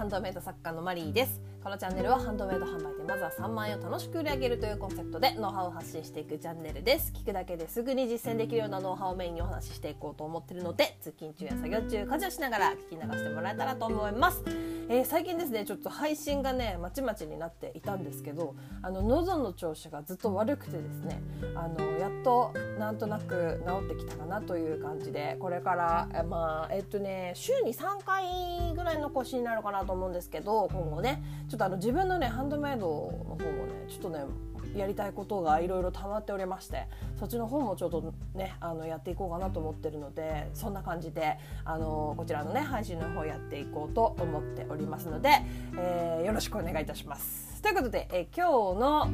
ハンドメイド作家のマリーです。このチャンネルはハンドメイド販売でまずは3万円を楽しく売り上げるというコンセプトでノウハウを発信していくチャンネルです。聞くだけですぐに実践できるようなノウハウをメインにお話ししていこうと思ってるので通勤中や作業中家事をしながら聞き流してもらえたらと思います。えー、最近ですねちょっと配信がねまちまちになっていたんですけどあの喉の調子がずっと悪くてですねあのやっとなんとなく治ってきたかなという感じでこれからまあえっとね週に3回ぐらいの更新になるかなと思うんですけど今後ねちょっとあの自分のねハンドメイドの方もねちょっとねやりたいことがいろいろ溜まっておりましてそっちの方もちょっとねあのやっていこうかなと思ってるのでそんな感じであのこちらのね配信の方やっていこうと思っておりますので、えー、よろしくお願いいたします。ということで、えー、今日の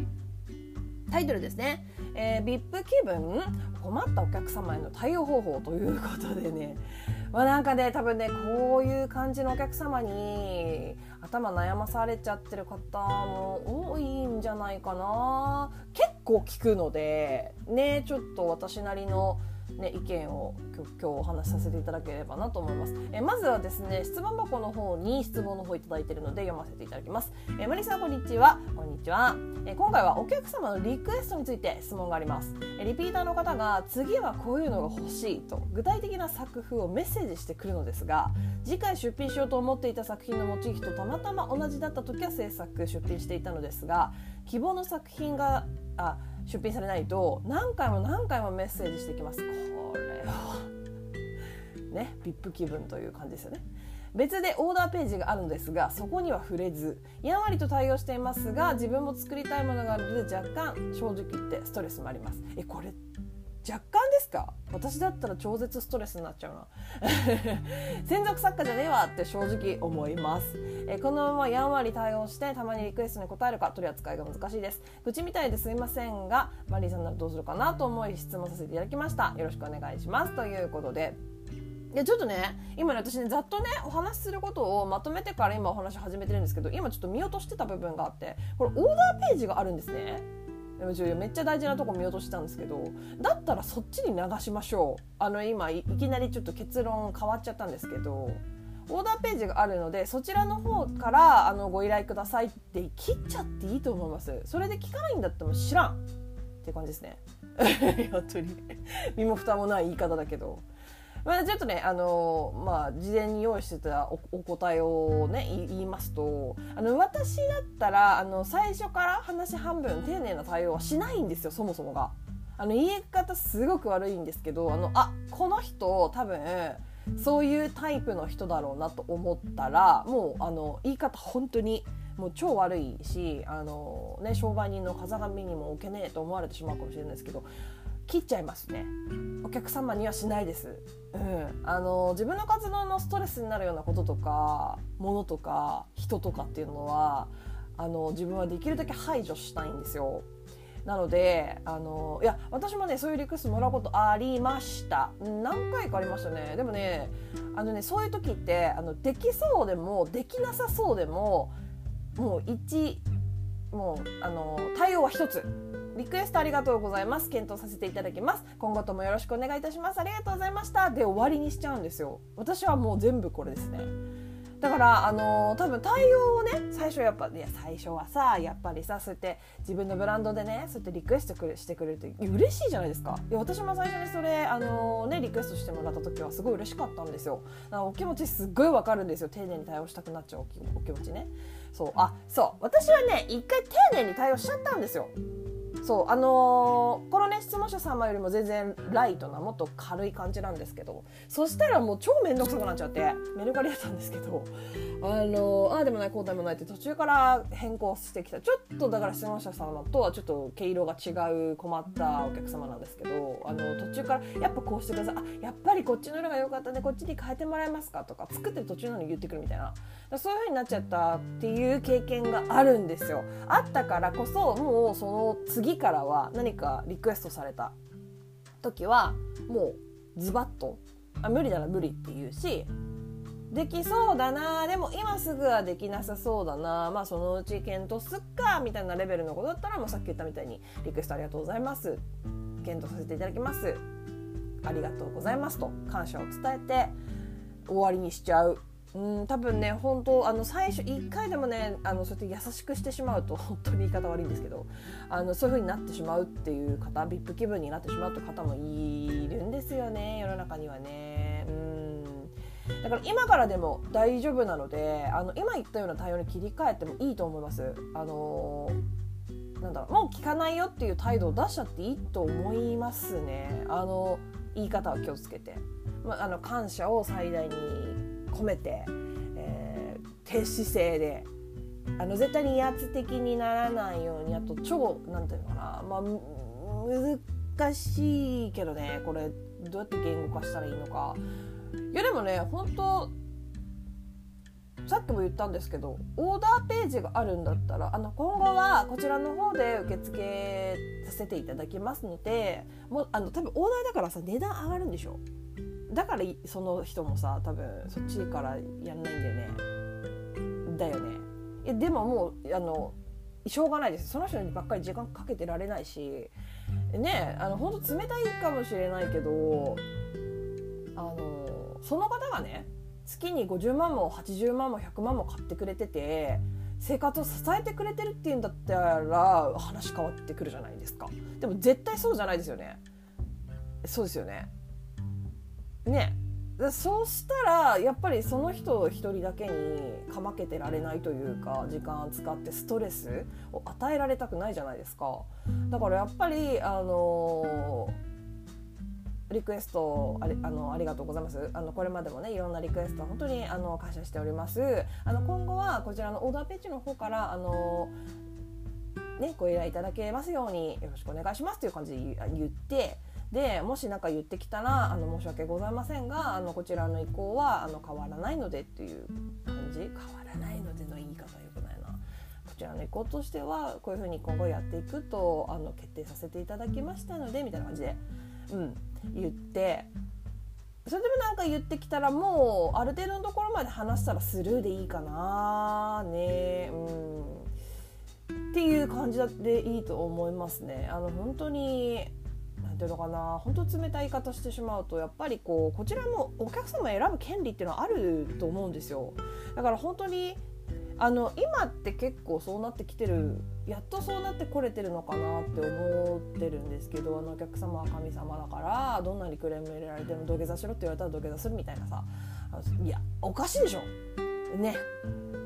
タイトルですね、えー、VIP 気分困ったお客様への対応方法ということでねまあ、なんかね多分ねこういう感じのお客様に頭悩まされちゃってる方も多いんじゃないかな。結構聞くのでねちょっと私なりのね、意見を今日お話しさせていただければなと思います。えまずはですね質問箱の方に質問の方いただいているので読ませていただきます。えマリさんこんにちはこんにちは、え今回はお客様のリクエストについて質問があります。えリピーターの方が次はこういうのが欲しいと具体的な作風をメッセージしてくるのですが次回出品しようと思っていた作品のモチーフとたまたま同じだった時は制作出品していたのですが希望の作品があ出品されないと何回も何回もメッセージしてきます。これは。ね VIP 気分という感じですよね。別でオーダーページがあるのですがそこには触れずやんわりと対応していますが自分も作りたいものがあるので若干正直言ってストレスもあります。えこれ若干ですか？私だったら超絶ストレスになっちゃうな。専属作家じゃねえわって正直思います。えこのままやんわり対応してたまにリクエストに答えるか取り扱いが難しいです。愚痴みたいですみませんがマリーさんならどうするかなと思い質問させていただきました。よろしくお願いします。ということで。でちょっとね今ね私ねざっとねお話しすることをまとめてから今お話始めてるんですけど今ちょっと見落としてた部分があってこれオーダーページがあるんですね。めっちゃ大事なとこ見落としたんですけどだったらそっちに流しましょう。あの今いきなりちょっと結論変わっちゃったんですけどオーダーページがあるのでそちらの方からあのご依頼くださいって切っちゃっていいと思います。それで聞かないんだったら知らんって感じですね。本当に。身も蓋もない言い方だけど。まあ、ちょっとね、あのまあ、事前に用意してたおお答えをね言いますとあの私だったらあの最初から話半分丁寧な対応はしないんですよそもそもが。あの言い方すごく悪いんですけどあのあこの人多分そういうタイプの人だろうなと思ったらもうあの言い方本当にもう超悪いしあの、ね、商売人の風上にも置けねえと思われてしまうかもしれないですけど切っちゃいますね。お客様にはしないです、うん、あの自分の活動のストレスになるようなこととかものとか人とかっていうのはあの自分はできるだけ排除したいんですよ。なのであのいや私もねそういうリクエストもらうことありました。何回かありましたね。でもねあのねそういう時ってあのできそうでもできなさそうでももう一もうあの対応は一つ。リクエストありがとうございます。検討させていただきます。今後ともよろしくお願いいたします。ありがとうございました。で終わりにしちゃうんですよ。私はもう全部これですね。だからあのー、多分対応をね最初やっぱいや最初はさやっぱりさそうやって自分のブランドでねそうやってリクエストくれしてくれるって嬉しいじゃないですか。いや私も最初にそれあのー、ねリクエストしてもらった時はすごい嬉しかったんですよ。だからお気持ちすっごいわかるんですよ。丁寧に対応したくなっちゃうお気持ちね。そう。あそう。私はね一回丁寧に対応しちゃったんですよ。そうあのー、このね質問者様よりも全然ライトなもっと軽い感じなんですけどそしたらもう超面倒くさくなっちゃってメルカリやったんですけどあの、ああでもないこうでもないって途中から変更してきた。ちょっとだから質問者様とはちょっと毛色が違う困ったお客様なんですけどあの途中からやっぱこうしてください。あやっぱりこっちの色が良かったんね。こっちに変えてもらえますかとか作ってる途中なのに言ってくるみたいな。そういう風になっちゃったっていう経験があるんですよ。あったからこそもうその次からは何かリクエストされた時はもうズバッとあ無理なら無理って言うしできそうだなでも今すぐはできなさそうだなまあそのうち検討すっかみたいなレベルのことだったらもうさっき言ったみたいにリクエストありがとうございます。検討させていただきます。ありがとうございますと感謝を伝えて終わりにしちゃう。うん多分ね本当あの最初1回でもねあのそうやって優しくしてしまうと本当に言い方悪いんですけどあのそういう風になってしまうっていう方 VIP 気分になってしまうという方もいるんですよね世の中にはね。うん。だから今からでも大丈夫なのであの今言ったような対応に切り替えてもいいと思います。あのなんだろうもう聞かないよっていう態度を出しちゃっていいと思いますね。あの言い方は気をつけて、まあの感謝を最大に込めて、えー、低姿勢であの絶対に威圧的にならないようにあと超なんていうのかな、まあ、難しいけどねこれどうやって言語化したらいいのかいやでもね本当さっきも言ったんですけどオーダーページがあるんだったらあの今後はこちらの方で受付させていただきますのでもうあの多分オーダーだからさ値段上がるんでしょ。だからその人もさ多分そっちからやんないんだよね。だよね。えでももうあのしょうがないです。その人にばっかり時間かけてられないしねあの本当冷たいかもしれないけどあのその方がね月に50万も80万も100万も買ってくれてて生活を支えてくれてるっていうんだったら話変わってくるじゃないですか。でも絶対そうじゃないですよね。そうですよね。ね。そうしたらやっぱりその人一人だけにかまけてられないというか時間使ってストレスを与えられたくないじゃないですか。だからやっぱりあのリクエストありあのありがとうございます。あのこれまでもねいろんなリクエスト本当にあの感謝しております。あの今後はこちらのオーダーページの方からあのねご依頼いただけますようによろしくお願いしますという感じで言ってでもし何か言ってきたらあの申し訳ございませんがあのこちらの意向はあの変わらないのでっていう感じ？変わらないのでの言い方よくないな。こちらの意向としてはこういうふうに今後やっていくとあの決定させていただきましたのでみたいな感じで、うん、言ってそれでもなんか言ってきたらもうある程度のところまで話したらスルーでいいかなね。うん。っていう感じでいいと思いますね。あの本当にていうのかな。本当冷たい言い方してしまうとやっぱりこうこちらもお客様選ぶ権利っていうのはあると思うんですよ。だから本当にあの今って結構そうなってきてるやっとそうなってこれてるのかなって思ってるんですけどあのお客様は神様だからどんなにクレーム入れられても土下座しろって言われたら土下座するみたいなさいやおかしいでしょ。ね。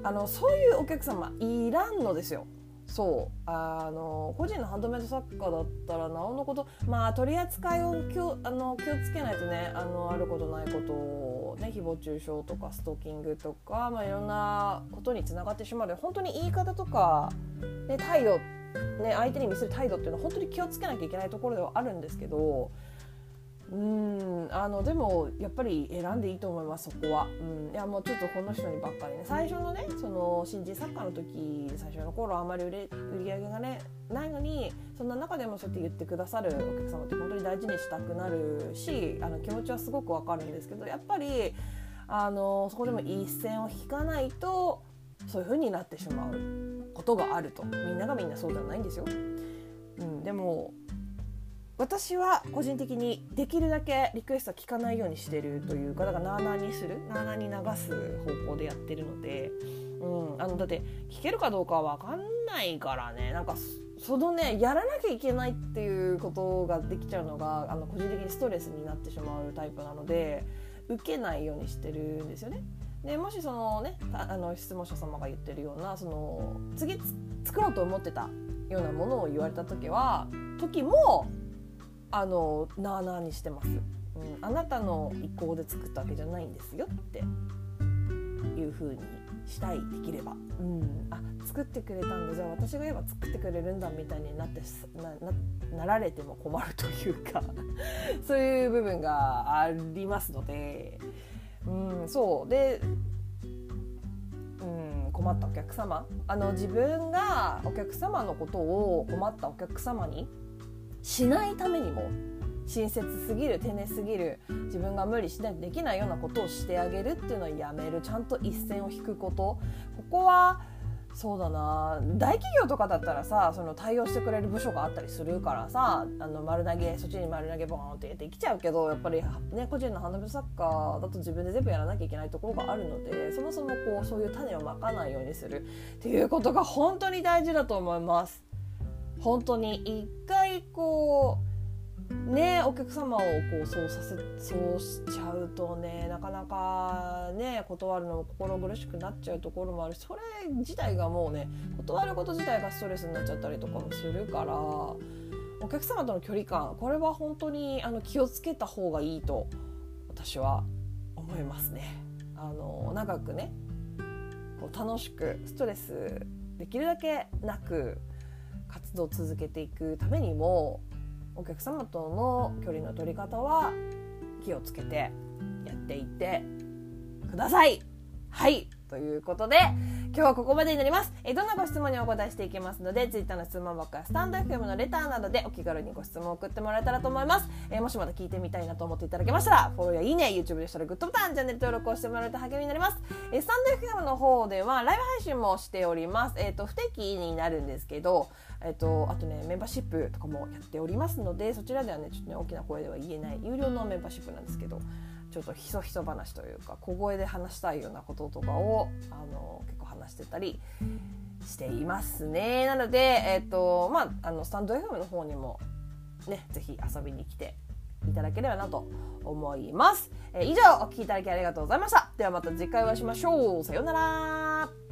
あのそういうお客様いらんのですよ。そう。あの個人のハンドメイド作家だったらなおのことまあ取り扱いを気をあの気をつけないとねあのあることないことを、ね、誹謗中傷とかストーキングとか、まあ、いろんなことにつながってしまうので本当に言い方とか、ね、態度、ね、相手に見せる態度っていうのは本当に気をつけなきゃいけないところではあるんですけどうんあのでもやっぱり選んでいいと思いますそこは、うん、いやもうちょっとこの人にばっかりね。最初のねその新人作家の時最初の頃あまり売れ売り上げがねないのにそんな中でもそうやって言ってくださるお客様って本当に大事にしたくなるしあの気持ちはすごくわかるんですけどやっぱりあのそこでも一線を引かないとそういう風になってしまうことがあると。みんながみんなそうじゃないんですよ。うん、でも私は個人的にできるだけリクエストは聞かないようにしてるというかだからなあなあにするなあなあに流す方向でやってるので、うん、あのだって聞けるかどうかは分かんないからねなんかそのねやらなきゃいけないっていうことができちゃうのがあの個人的にストレスになってしまうタイプなので受けないようにしてるんですよね。でもしそのねあの質問者様が言ってるようなその次作ろうと思ってたようなものを言われた時は時もあのなあなあにしてます、うん、あなたの意向で作ったわけじゃないんですよっていう風にしたいできれば、うん、あ作ってくれたんだ。じゃあ私が言えば作ってくれるんだみたいになってななられても困るというか。そういう部分がありますので、うん、そう。でうん、困ったお客様。あの自分がお客様のことを困ったお客様にしないためにも親切すぎる丁寧すぎる自分が無理しないできないようなことをしてあげるっていうのをやめるちゃんと一線を引くことここはそうだな大企業とかだったらさその対応してくれる部署があったりするからさあの丸投げそっちに丸投げボーンって入れてきちゃうけどやっぱり、ね、個人のハンドメイド作家だと自分で全部やらなきゃいけないところがあるのでそもそもこうそういう種をまかないようにするっていうことが本当に大事だと思います。本当に一回こうねお客様をこうそうさせそうしちゃうとねなかなかね断るのも心苦しくなっちゃうところもあるしそれ自体がもうね断ること自体がストレスになっちゃったりとかもするからお客様との距離感これは本当にあの気をつけた方がいいと私は思いますね。あの長くねこう楽しくストレスできるだけなく活動を続けていくためにもお客様との距離の取り方は気をつけてやっていってください。はいということで今日はここまでになります。えどんなご質問にお答えしていきますので Twitter の質問箱やスタンド FM のレターなどでお気軽にご質問を送ってもらえたらと思います。え、もしまだ聞いてみたいなと思っていただけましたらフォローやいいね YouTube でしたらグッドボタンチャンネル登録をしてもらえると励みになります。え、スタンド FM の方ではライブ配信もしております。えっ、ー、と不定期になるんですけどえっと、あとねメンバーシップとかもやっておりますのでそちらではねちょっとね大きな声では言えない有料のメンバーシップなんですけどちょっとひそひそ話というか小声で話したいようなこととかをあの結構話してたりしていますね。なので、えっとまあ、あのスタンド FM の方にもね是非遊びに来ていただければなと思います。えー、以上お聴きいただきありがとうございました。ではまた次回お会いしましょう。さようなら。